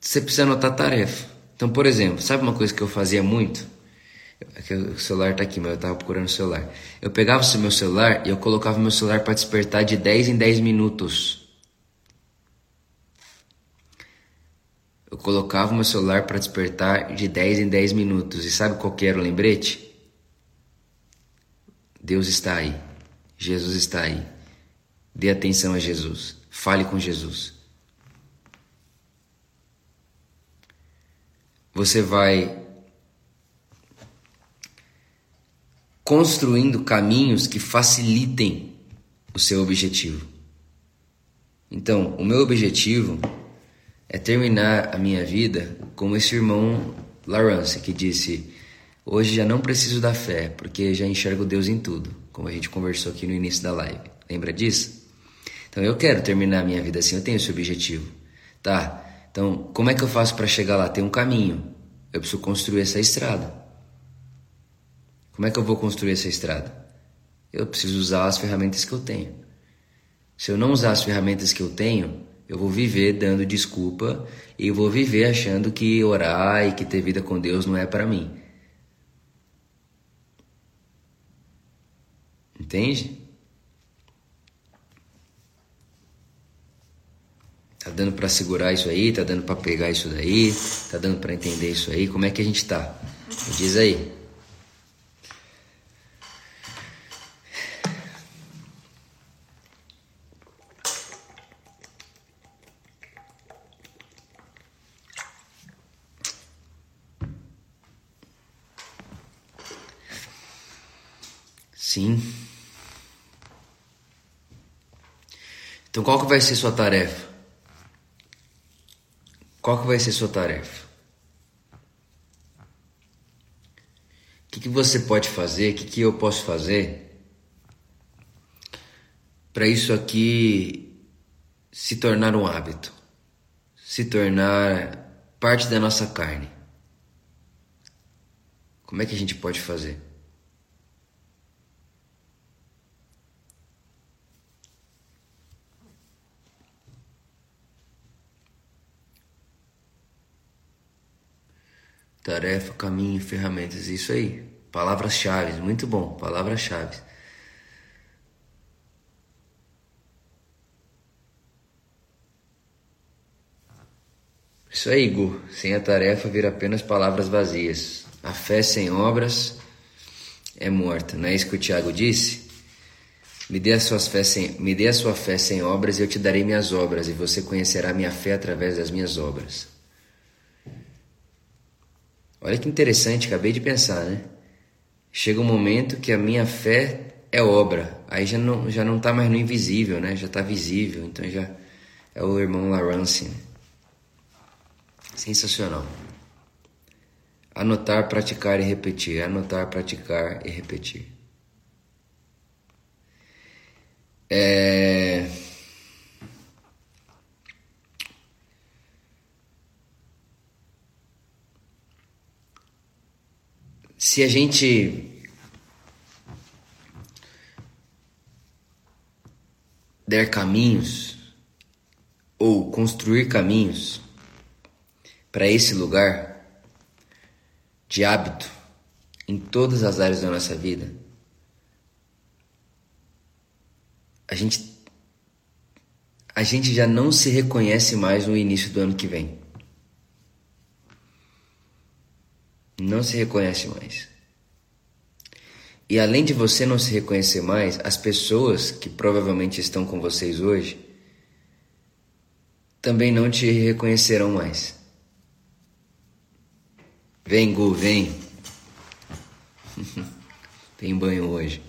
Você precisa anotar tarefa. Então, por exemplo, sabe uma coisa que eu fazia muito? É o celular está aqui, mas eu estava procurando o celular. Eu pegava o meu celular e eu colocava meu celular para despertar de 10 em 10 minutos. Eu colocava o meu celular para despertar de 10 em 10 minutos. E sabe qual que era o lembrete? Deus está aí. Jesus está aí. Dê atenção a Jesus. Fale com Jesus. Você vai construindo caminhos que facilitem o seu objetivo. Então, o meu objetivo é terminar a minha vida como esse irmão Lawrence que disse: Hoje já não preciso da fé, porque já enxergo Deus em tudo, como a gente conversou aqui no início da live. Lembra disso? Então eu quero terminar a minha vida assim, eu tenho esse objetivo. Tá? Então, como é que eu faço para chegar lá? Tem um caminho. Eu preciso construir essa estrada. Como é que eu vou construir essa estrada? Eu preciso usar as ferramentas que eu tenho. Se eu não usar as ferramentas que eu tenho, eu vou viver dando desculpa e vou viver achando que orar e que ter vida com Deus não é para mim. Entende? Tá dando para segurar isso aí? Tá dando para pegar isso daí? Tá dando para entender isso aí? Como é que a gente tá? Me diz aí. Sim. Então qual que vai ser sua tarefa? Qual que vai ser sua tarefa? O que, que você pode fazer? O que, que eu posso fazer para isso aqui se tornar um hábito, se tornar parte da nossa carne? Como é que a gente pode fazer? Tarefa, caminho, ferramentas, isso aí. Palavras-chave, muito bom, palavras-chave. Isso aí, Gu. Sem a tarefa vira apenas palavras vazias. A fé sem obras é morta. Não é isso que o Tiago disse? Me dê, a suas fé sem, me dê a sua fé sem obras e eu te darei minhas obras, e você conhecerá minha fé através das minhas obras. Olha que interessante, acabei de pensar, né? Chega um momento que a minha fé é obra, aí já não, já não tá mais no invisível, né? Já tá visível, então já é o irmão Lawrence. Né? Sensacional. Anotar, praticar e repetir. Anotar, praticar e repetir. É... se a gente der caminhos ou construir caminhos para esse lugar de hábito em todas as áreas da nossa vida, a gente a gente já não se reconhece mais no início do ano que vem. Não se reconhece mais. E além de você não se reconhecer mais, as pessoas que provavelmente estão com vocês hoje também não te reconhecerão mais. Vem, Gu, vem. Tem banho hoje.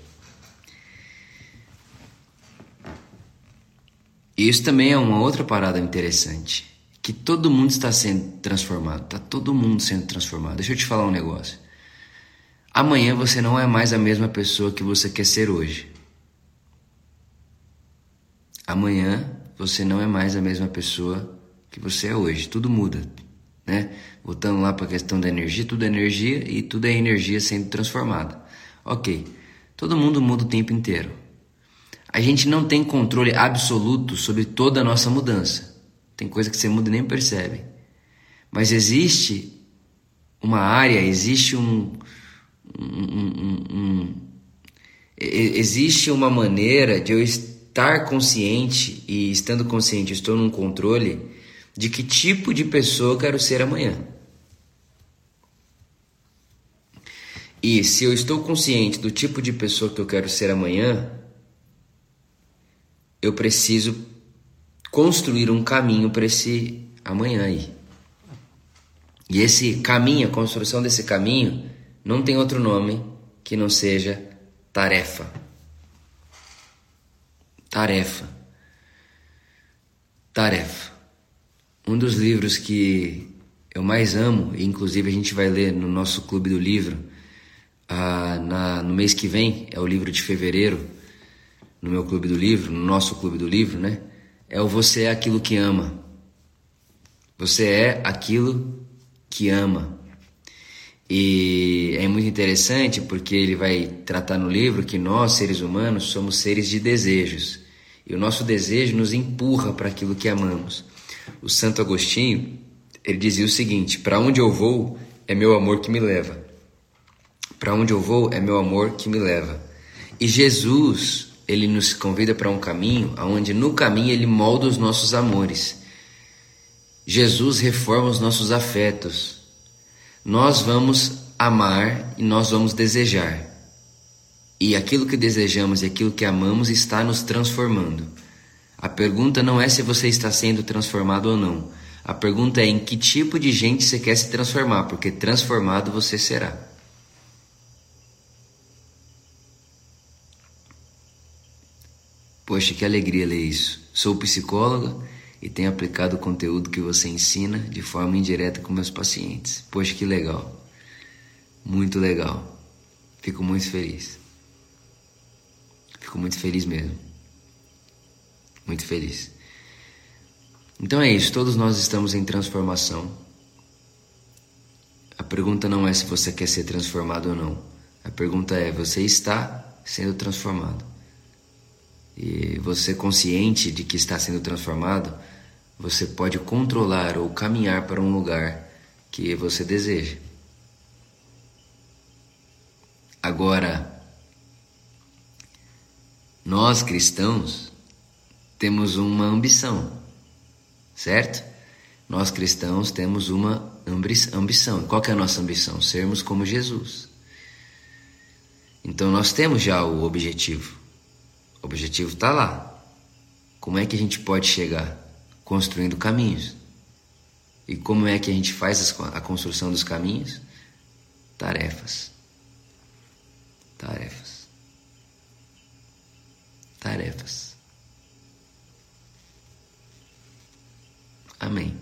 Isso também é uma outra parada interessante que todo mundo está sendo transformado, está todo mundo sendo transformado. Deixa eu te falar um negócio. Amanhã você não é mais a mesma pessoa que você quer ser hoje. Amanhã você não é mais a mesma pessoa que você é hoje. Tudo muda, né? Voltando lá para a questão da energia, tudo é energia e tudo é energia sendo transformada. Ok, todo mundo muda o tempo inteiro. A gente não tem controle absoluto sobre toda a nossa mudança. Tem coisa que você muda e nem percebe. Mas existe uma área, existe um, um, um, um existe uma maneira de eu estar consciente e estando consciente, estou num controle de que tipo de pessoa eu quero ser amanhã. E se eu estou consciente do tipo de pessoa que eu quero ser amanhã, eu preciso construir um caminho para esse amanhã aí. E esse caminho, a construção desse caminho, não tem outro nome que não seja tarefa. Tarefa. Tarefa. Um dos livros que eu mais amo, e inclusive a gente vai ler no nosso clube do livro ah, na, no mês que vem, é o livro de fevereiro, no meu clube do livro, no nosso clube do livro, né? É o Você é aquilo que ama. Você é aquilo que ama. E é muito interessante porque ele vai tratar no livro que nós, seres humanos, somos seres de desejos. E o nosso desejo nos empurra para aquilo que amamos. O Santo Agostinho, ele dizia o seguinte: Para onde eu vou é meu amor que me leva. Para onde eu vou é meu amor que me leva. E Jesus, ele nos convida para um caminho onde no caminho ele molda os nossos amores. Jesus reforma os nossos afetos. Nós vamos amar e nós vamos desejar. E aquilo que desejamos e aquilo que amamos está nos transformando. A pergunta não é se você está sendo transformado ou não. A pergunta é em que tipo de gente você quer se transformar, porque transformado você será. Poxa, que alegria ler isso. Sou psicóloga e tenho aplicado o conteúdo que você ensina de forma indireta com meus pacientes. Poxa, que legal. Muito legal. Fico muito feliz. Fico muito feliz mesmo. Muito feliz. Então é isso, todos nós estamos em transformação. A pergunta não é se você quer ser transformado ou não. A pergunta é: você está sendo transformado? E você consciente de que está sendo transformado, você pode controlar ou caminhar para um lugar que você deseja. Agora, nós cristãos temos uma ambição certo? Nós cristãos temos uma ambição. Qual é a nossa ambição? Sermos como Jesus. Então nós temos já o objetivo. O objetivo está lá. Como é que a gente pode chegar? Construindo caminhos. E como é que a gente faz a construção dos caminhos? Tarefas. Tarefas. Tarefas. Amém.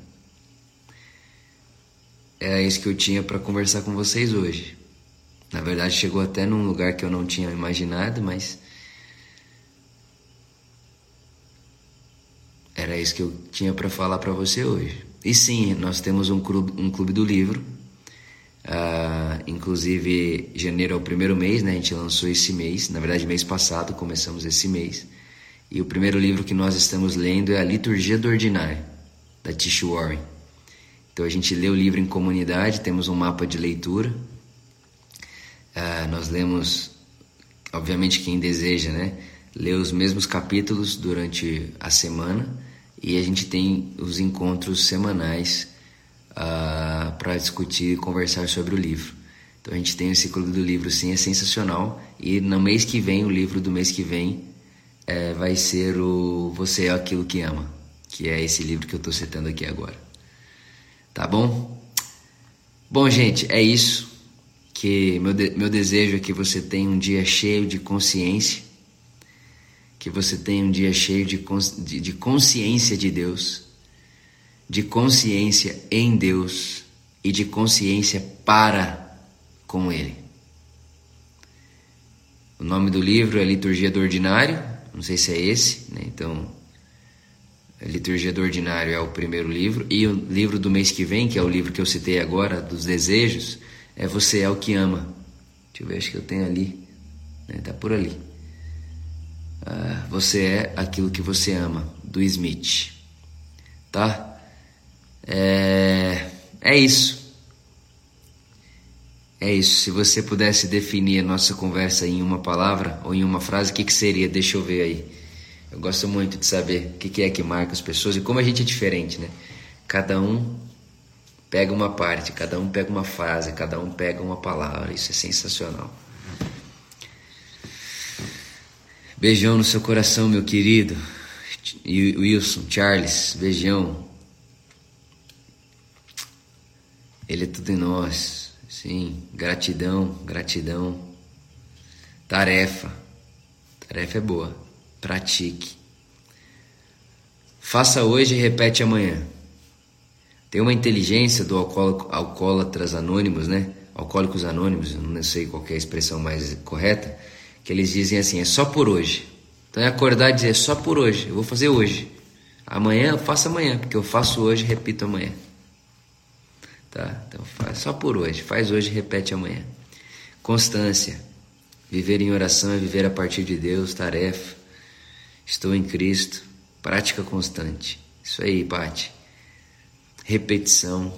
Era isso que eu tinha para conversar com vocês hoje. Na verdade, chegou até num lugar que eu não tinha imaginado, mas era isso que eu tinha para falar para você hoje. E sim, nós temos um clube, um clube do livro. Uh, inclusive, janeiro é o primeiro mês, né? A gente lançou esse mês. Na verdade, mês passado começamos esse mês. E o primeiro livro que nós estamos lendo é A Liturgia do Ordinário da Tish Warren. Então a gente lê o livro em comunidade, temos um mapa de leitura. Uh, nós lemos, obviamente quem deseja, né, lê os mesmos capítulos durante a semana e a gente tem os encontros semanais uh, ah, para discutir e conversar sobre o livro. Então a gente tem o ciclo do livro, sim, é sensacional. E no mês que vem, o livro do mês que vem é, vai ser o Você é aquilo que ama que é esse livro que eu estou citando aqui agora. Tá bom? Bom, gente, é isso. Que meu, de, meu desejo é que você tenha um dia cheio de consciência, que você tenha um dia cheio de, de, de consciência de Deus, de consciência em Deus e de consciência para com Ele. O nome do livro é Liturgia do Ordinário, não sei se é esse, né? então Liturgia do Ordinário é o primeiro livro, e o livro do mês que vem, que é o livro que eu citei agora, dos desejos, é Você é o que ama. Deixa eu ver, acho que eu tenho ali. Né? Tá por ali. Ah, você é aquilo que você ama, do Smith. Tá? É, é isso. É isso. Se você pudesse definir a nossa conversa em uma palavra ou em uma frase, o que, que seria? Deixa eu ver aí. Eu gosto muito de saber o que é que marca as pessoas e como a gente é diferente, né? Cada um pega uma parte, cada um pega uma frase, cada um pega uma palavra. Isso é sensacional. Beijão no seu coração, meu querido. Wilson, Charles, beijão. Ele é tudo em nós. Sim, gratidão, gratidão. Tarefa. Tarefa é boa. Pratique. Faça hoje e repete amanhã. Tem uma inteligência do alcoólatras anônimos, né? Alcoólicos anônimos, não sei qual é a expressão mais correta, que eles dizem assim, é só por hoje. Então é acordar e dizer, é só por hoje, eu vou fazer hoje. Amanhã eu faço amanhã, porque eu faço hoje repito amanhã. Tá? Então faz só por hoje, faz hoje e repete amanhã. Constância. Viver em oração é viver a partir de Deus, tarefa. Estou em Cristo, prática constante. Isso aí, Pati. Repetição,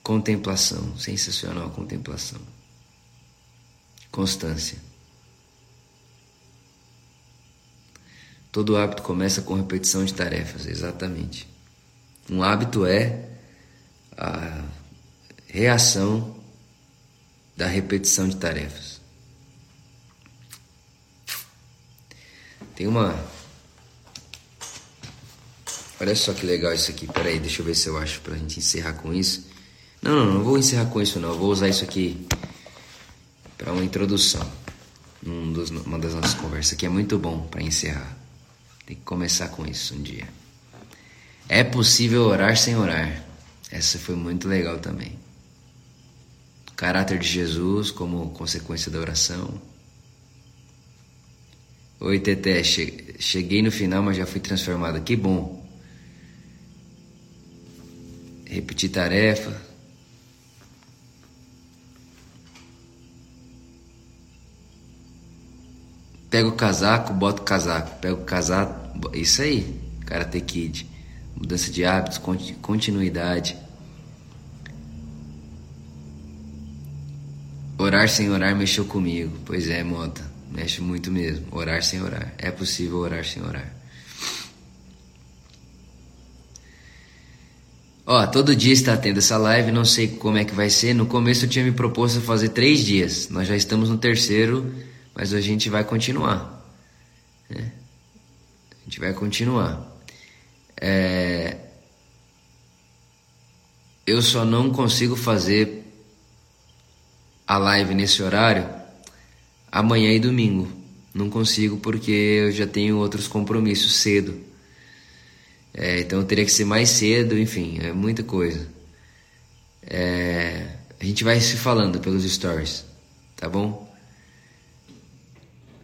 contemplação, sensacional contemplação. Constância. Todo hábito começa com repetição de tarefas, exatamente. Um hábito é a reação da repetição de tarefas. Tem uma. Olha só que legal isso aqui. Peraí, deixa eu ver se eu acho pra gente encerrar com isso. Não, não, não vou encerrar com isso não. Eu vou usar isso aqui para uma introdução. Um dos, uma das nossas conversas que é muito bom para encerrar. Tem que começar com isso um dia. É possível orar sem orar. Essa foi muito legal também. O caráter de Jesus como consequência da oração. Oi, Teté, cheguei no final, mas já fui transformado. Que bom. Repetir tarefa. Pega o casaco, bota o casaco. Pega o casaco. Isso aí, Karate Kid mudança de hábitos, continuidade. Orar sem orar mexeu comigo. Pois é, Mota. Mexe muito mesmo. Orar sem orar. É possível orar sem orar. Ó, todo dia está tendo essa live, não sei como é que vai ser. No começo eu tinha me proposto fazer três dias. Nós já estamos no terceiro, mas a gente vai continuar. Né? Gente vai continuar. É, eu só não consigo fazer a live nesse horário amanhã e domingo. Não consigo porque eu já tenho outros compromissos cedo. É, então teria que ser mais cedo, enfim, é muita coisa. É, a gente vai se falando pelos stories, tá bom?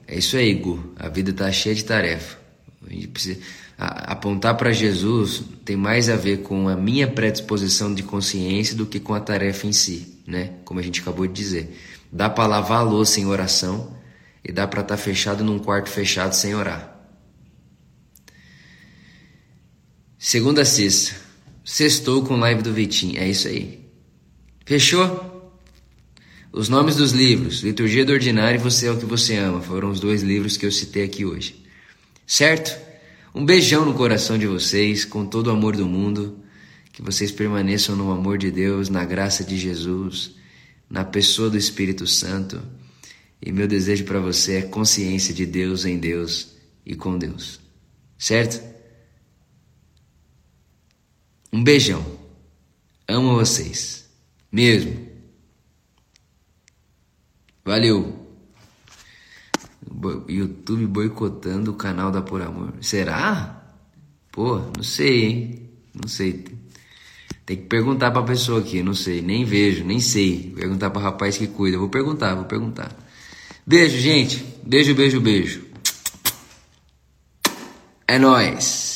É isso aí, Gu. A vida tá cheia de tarefa. A gente precisa apontar para Jesus tem mais a ver com a minha predisposição de consciência do que com a tarefa em si, né? Como a gente acabou de dizer. Dá para lavar a louça em oração e dá para estar tá fechado num quarto fechado sem orar. Segunda sexta. Sextou com live do Vitinho. É isso aí. Fechou? Os nomes dos livros, Liturgia do Ordinário e Você é o que Você Ama, foram os dois livros que eu citei aqui hoje. Certo? Um beijão no coração de vocês, com todo o amor do mundo. Que vocês permaneçam no amor de Deus, na graça de Jesus, na pessoa do Espírito Santo. E meu desejo para você é consciência de Deus em Deus e com Deus. Certo? Um beijão. Amo vocês. Mesmo. Valeu. YouTube boicotando o canal da Por Amor. Será? Pô, não sei, hein? Não sei. Tem que perguntar pra pessoa aqui, não sei, nem vejo, nem sei. Perguntar pro rapaz que cuida. Vou perguntar, vou perguntar. Beijo, gente. Beijo, beijo, beijo. É nóis.